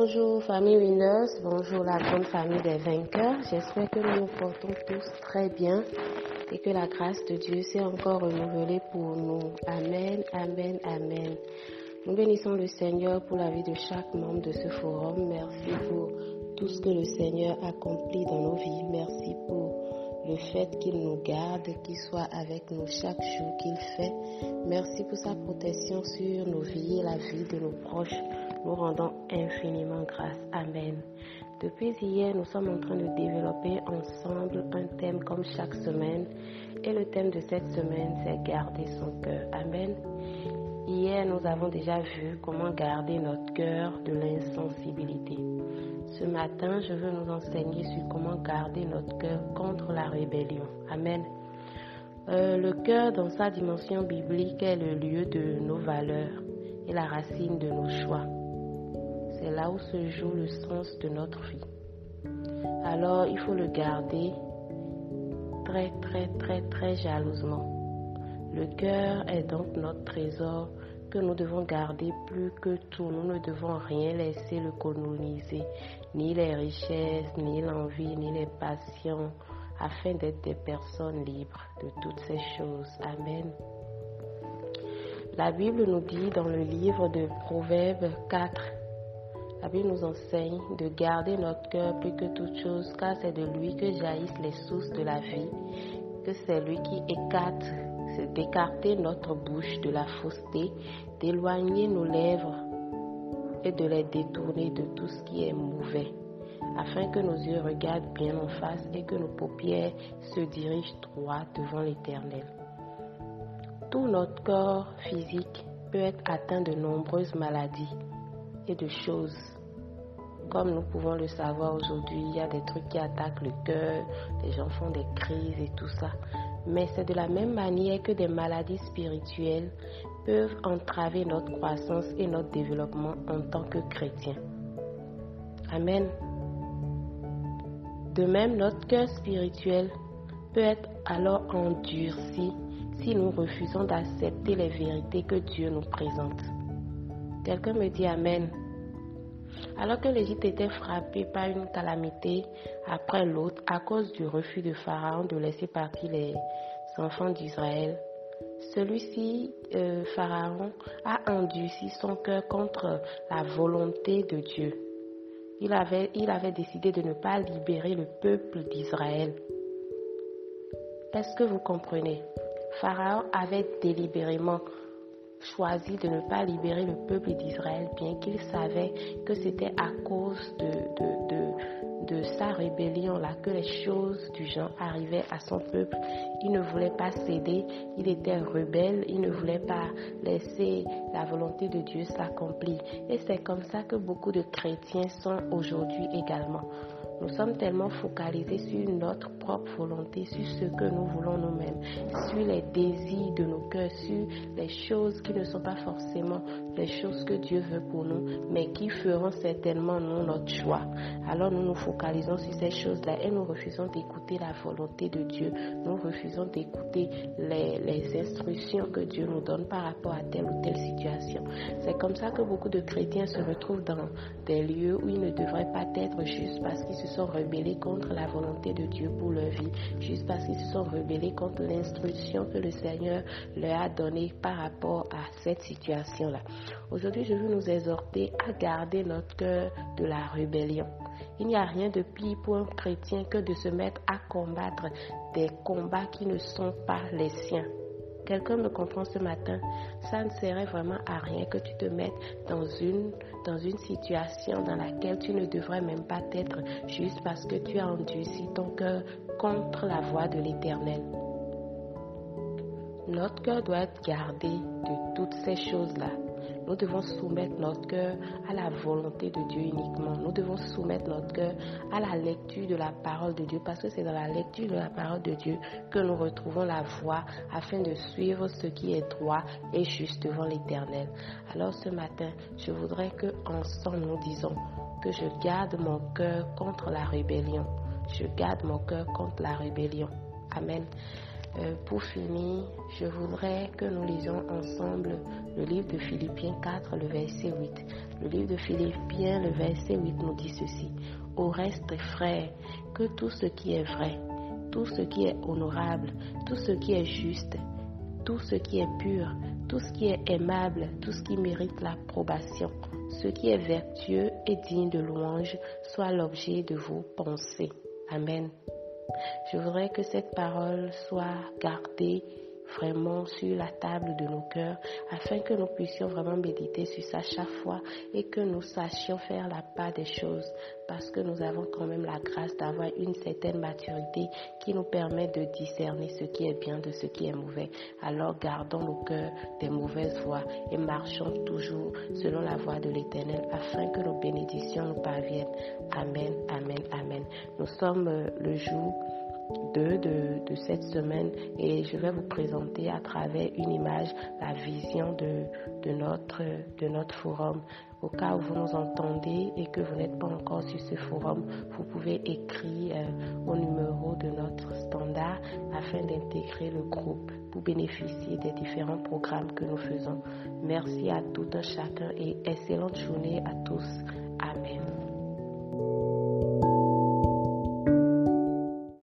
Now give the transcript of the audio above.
Bonjour famille Winners, bonjour la grande famille des vainqueurs. J'espère que nous nous portons tous très bien et que la grâce de Dieu s'est encore renouvelée pour nous. Amen, amen, amen. Nous bénissons le Seigneur pour la vie de chaque membre de ce forum. Merci pour tout ce que le Seigneur accomplit dans nos vies. Merci pour le fait qu'il nous garde, qu'il soit avec nous chaque jour qu'il fait. Merci pour sa protection sur nos vies et la vie de nos proches. Nous rendons infiniment grâce. Amen. Depuis hier, nous sommes en train de développer ensemble un thème comme chaque semaine. Et le thème de cette semaine, c'est garder son cœur. Amen. Hier, nous avons déjà vu comment garder notre cœur de l'insensibilité. Ce matin, je veux nous enseigner sur comment garder notre cœur contre la rébellion. Amen. Euh, le cœur, dans sa dimension biblique, est le lieu de nos valeurs et la racine de nos choix. C'est là où se joue le sens de notre vie. Alors, il faut le garder très, très, très, très jalousement. Le cœur est donc notre trésor que nous devons garder plus que tout. Nous ne devons rien laisser le coloniser, ni les richesses, ni l'envie, ni les passions, afin d'être des personnes libres de toutes ces choses. Amen. La Bible nous dit dans le livre de Proverbes 4, Bible nous enseigne de garder notre cœur plus que toute chose, car c'est de lui que jaillissent les sources de la vie, que c'est lui qui écarte c'est d'écarter notre bouche de la fausseté, d'éloigner nos lèvres et de les détourner de tout ce qui est mauvais, afin que nos yeux regardent bien en face et que nos paupières se dirigent droit devant l'Éternel. Tout notre corps physique peut être atteint de nombreuses maladies et de choses. Comme nous pouvons le savoir aujourd'hui, il y a des trucs qui attaquent le cœur, les gens font des crises et tout ça mais c'est de la même manière que des maladies spirituelles peuvent entraver notre croissance et notre développement en tant que chrétiens. Amen. De même, notre cœur spirituel peut être alors endurci si nous refusons d'accepter les vérités que Dieu nous présente. Quelqu'un me dit Amen. Alors que l'Égypte était frappée par une calamité après l'autre à cause du refus de Pharaon de laisser partir les enfants d'Israël, celui-ci, euh, Pharaon, a endurci son cœur contre la volonté de Dieu. Il avait, il avait décidé de ne pas libérer le peuple d'Israël. Est-ce que vous comprenez? Pharaon avait délibérément choisi de ne pas libérer le peuple d'Israël, bien qu'il savait que c'était à cause de, sa rébellion-là que les choses du genre arrivaient à son peuple. Il ne voulait pas céder, il était rebelle, il ne voulait pas laisser la volonté de Dieu s'accomplir. Et c'est comme ça que beaucoup de chrétiens sont aujourd'hui également. Nous sommes tellement focalisés sur notre propre volonté, sur ce que nous voulons nous-mêmes, sur les désirs de nos cœurs, sur les choses qui ne sont pas forcément les choses que Dieu veut pour nous, mais qui feront certainement nous notre choix. Alors nous nous focalisons sur ces choses-là et nous refusons d'écouter la volonté de Dieu. Nous refusons d'écouter les, les instructions que Dieu nous donne par rapport à telle ou telle situation. C'est comme ça que beaucoup de chrétiens se retrouvent dans des lieux où ils ne devraient pas être juste parce qu'ils se sont rebellés contre la volonté de Dieu pour leur vie, juste parce qu'ils se sont rebellés contre l'instruction que le Seigneur leur a donnée par rapport à cette situation-là. Aujourd'hui, je veux nous exhorter à garder notre cœur de la rébellion. Il n'y a rien de pire pour un chrétien que de se mettre à combattre des combats qui ne sont pas les siens. Quelqu'un me comprend ce matin, ça ne serait vraiment à rien que tu te mettes dans une, dans une situation dans laquelle tu ne devrais même pas être juste parce que tu as endurci ton cœur contre la voix de l'Éternel. Notre cœur doit être gardé de toutes ces choses-là. Nous devons soumettre notre cœur à la volonté de Dieu uniquement. Nous devons soumettre notre cœur à la lecture de la parole de Dieu parce que c'est dans la lecture de la parole de Dieu que nous retrouvons la voie afin de suivre ce qui est droit et juste devant l'Éternel. Alors ce matin, je voudrais que ensemble nous disons que je garde mon cœur contre la rébellion. Je garde mon cœur contre la rébellion. Amen. Euh, pour finir, je voudrais que nous lisions ensemble le livre de Philippiens 4, le verset 8. Le livre de Philippiens, le verset 8 nous dit ceci. Au reste, frères, que tout ce qui est vrai, tout ce qui est honorable, tout ce qui est juste, tout ce qui est pur, tout ce qui est aimable, tout ce qui mérite l'approbation, ce qui est vertueux et digne de louange, soit l'objet de vos pensées. Amen. Je voudrais que cette parole soit gardée vraiment sur la table de nos cœurs afin que nous puissions vraiment méditer sur ça chaque fois et que nous sachions faire la part des choses parce que nous avons quand même la grâce d'avoir une certaine maturité qui nous permet de discerner ce qui est bien de ce qui est mauvais. Alors gardons nos cœurs des mauvaises voies et marchons toujours selon la voie de l'Éternel afin que nos bénédictions nous parviennent. Amen, amen, amen. Nous sommes euh, le jour de, cette semaine et je vais vous présenter à travers une image la vision de, notre, forum. Au cas où vous nous entendez et que vous n'êtes pas encore sur ce forum, vous pouvez écrire euh, au numéro de notre standard afin d'intégrer le groupe pour bénéficier des différents programmes que nous faisons. Merci à tout un chacun et excellente journée à tous. Amen.